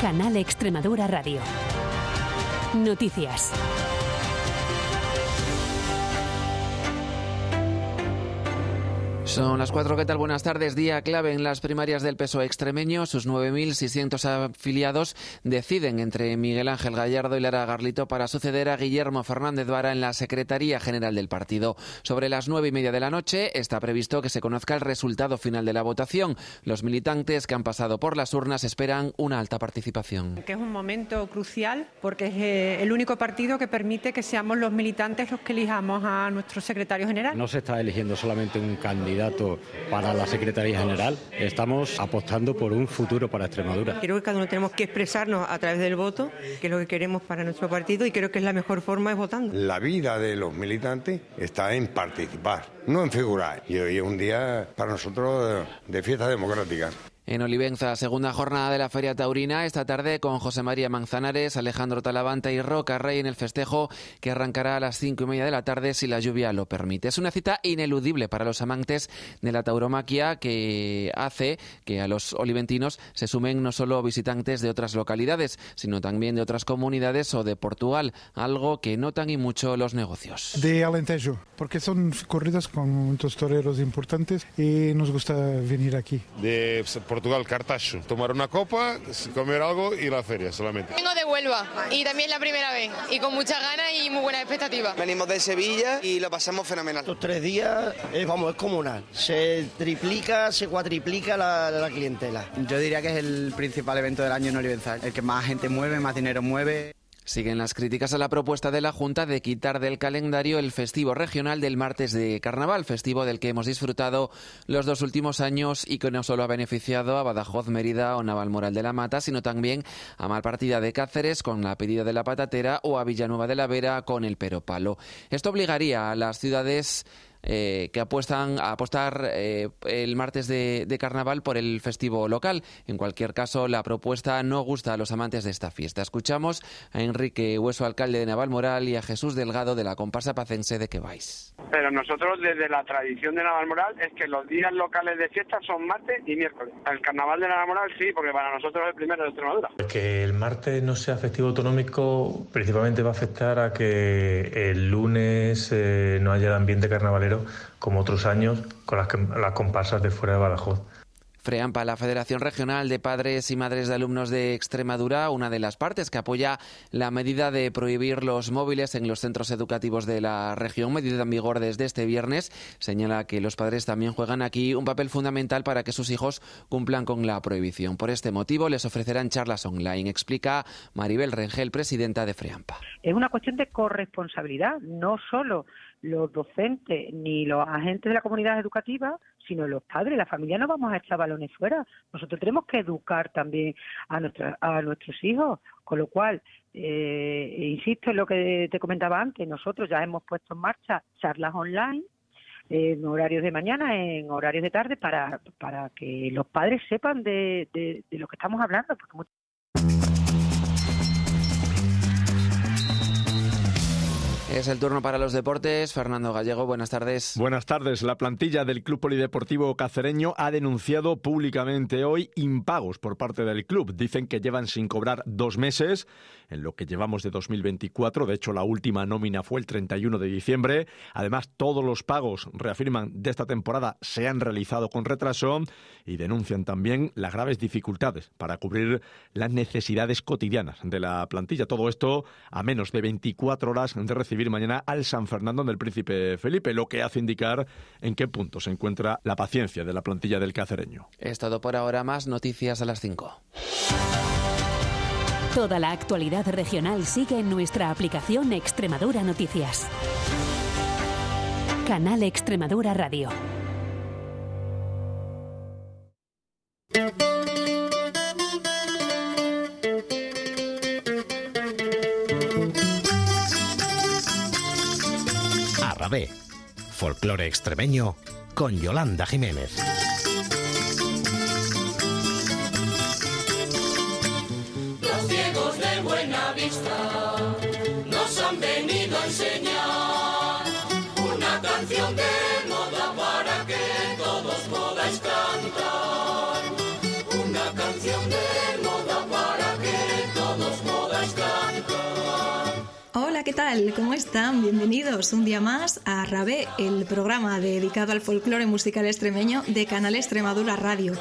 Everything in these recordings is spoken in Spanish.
Canal Extremadura Radio. Noticias. Son las cuatro, ¿qué tal? Buenas tardes. Día clave en las primarias del PSOE extremeño. Sus 9.600 afiliados deciden entre Miguel Ángel Gallardo y Lara Garlito para suceder a Guillermo Fernández Vara en la Secretaría General del partido. Sobre las nueve y media de la noche está previsto que se conozca el resultado final de la votación. Los militantes que han pasado por las urnas esperan una alta participación. Que es un momento crucial porque es eh, el único partido que permite que seamos los militantes los que elijamos a nuestro secretario general. No se está eligiendo solamente un candidato para la Secretaría General, estamos apostando por un futuro para Extremadura. Creo que cada uno tenemos que expresarnos a través del voto, que es lo que queremos para nuestro partido y creo que es la mejor forma es votando. La vida de los militantes está en participar, no en figurar. Y hoy es un día para nosotros de fiesta democrática. En Olivenza, segunda jornada de la Feria Taurina, esta tarde con José María Manzanares, Alejandro Talavanta y Roca Rey en el festejo que arrancará a las cinco y media de la tarde si la lluvia lo permite. Es una cita ineludible para los amantes de la tauromaquia que hace que a los oliventinos se sumen no solo visitantes de otras localidades, sino también de otras comunidades o de Portugal, algo que notan y mucho los negocios. De Alentejo, porque son corridas con muchos toreros importantes y nos gusta venir aquí. De Portugal, Cartacho. Tomar una copa, comer algo y la feria solamente. Vengo de Huelva y también la primera vez y con muchas ganas y muy buenas expectativas. Venimos de Sevilla y lo pasamos fenomenal. Estos tres días, es, vamos, es comunal. Se triplica, se cuatriplica la, la, clientela. Yo diría que es el principal evento del año en Olivenza, el que más gente mueve, más dinero mueve. Siguen las críticas a la propuesta de la Junta de quitar del calendario el festivo regional del martes de Carnaval, festivo del que hemos disfrutado los dos últimos años y que no solo ha beneficiado a Badajoz, Mérida o Navalmoral de la Mata, sino también a Malpartida de Cáceres con la pedida de la patatera o a Villanueva de la Vera con el peropalo. Esto obligaría a las ciudades eh, que apuestan a apostar eh, el martes de, de, carnaval por el festivo local. En cualquier caso, la propuesta no gusta a los amantes de esta fiesta. Escuchamos a Enrique Hueso, alcalde de Navalmoral, y a Jesús Delgado de la comparsa pacense de que vais. Pero nosotros, desde la tradición de Navalmoral, es que los días locales de fiesta son martes y miércoles. El carnaval de Navalmoral sí, porque para nosotros es el primero de Extremadura. Que el martes no sea festivo autonómico principalmente va a afectar a que el lunes eh, no haya el ambiente carnavalero como otros años con las, las comparsas de fuera de Badajoz. FREAMPA, la Federación Regional de Padres y Madres de Alumnos de Extremadura, una de las partes que apoya la medida de prohibir los móviles en los centros educativos de la región, medida en vigor desde este viernes, señala que los padres también juegan aquí un papel fundamental para que sus hijos cumplan con la prohibición. Por este motivo les ofrecerán charlas online, explica Maribel Rengel, presidenta de FREAMPA. Es una cuestión de corresponsabilidad, no solo los docentes ni los agentes de la comunidad educativa, sino los padres. La familia no vamos a echar balones fuera. Nosotros tenemos que educar también a, nuestra, a nuestros hijos. Con lo cual, eh, insisto en lo que te comentaba antes, nosotros ya hemos puesto en marcha charlas online en horarios de mañana, en horarios de tarde, para, para que los padres sepan de, de, lo que estamos hablando. Porque Es el turno para los deportes. Fernando Gallego, buenas tardes. Buenas tardes. La plantilla del Club Polideportivo Cacereño ha denunciado públicamente hoy impagos por parte del club. Dicen que llevan sin cobrar dos meses en lo que llevamos de 2024. De hecho, la última nómina fue el 31 de diciembre. Además, todos los pagos, reafirman, de esta temporada se han realizado con retraso y denuncian también las graves dificultades para cubrir las necesidades cotidianas de la plantilla. Todo esto a menos de 24 horas de recibir mañana al San Fernando del Príncipe Felipe, lo que hace indicar en qué punto se encuentra la paciencia de la plantilla del cacereño. Es todo por ahora, más noticias a las 5. Toda la actualidad regional sigue en nuestra aplicación Extremadura Noticias. Canal Extremadura Radio. Arrabé, folclore extremeño con Yolanda Jiménez. Tal? ¿Cómo están? Bienvenidos un día más a Rabé, el programa dedicado al folclore musical extremeño de Canal Extremadura Radio.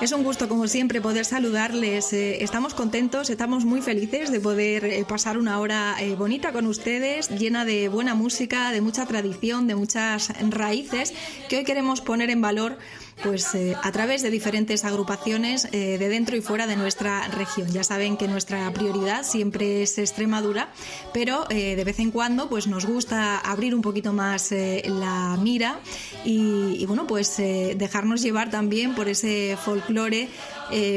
Es un gusto, como siempre, poder saludarles. Eh, estamos contentos, estamos muy felices de poder eh, pasar una hora eh, bonita con ustedes, llena de buena música, de mucha tradición, de muchas raíces que hoy queremos poner en valor pues eh, a través de diferentes agrupaciones eh, de dentro y fuera de nuestra región. Ya saben que nuestra prioridad siempre es Extremadura, pero eh, de vez en cuando pues nos gusta abrir un poquito más la mira y, y bueno pues dejarnos llevar también por ese folclore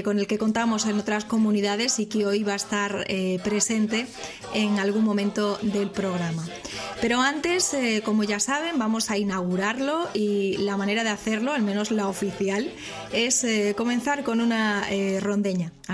con el que contamos en otras comunidades y que hoy va a estar presente en algún momento del programa. Pero antes, eh, como ya saben, vamos a inaugurarlo y la manera de hacerlo, al menos la oficial, es comenzar con una rondeña. Así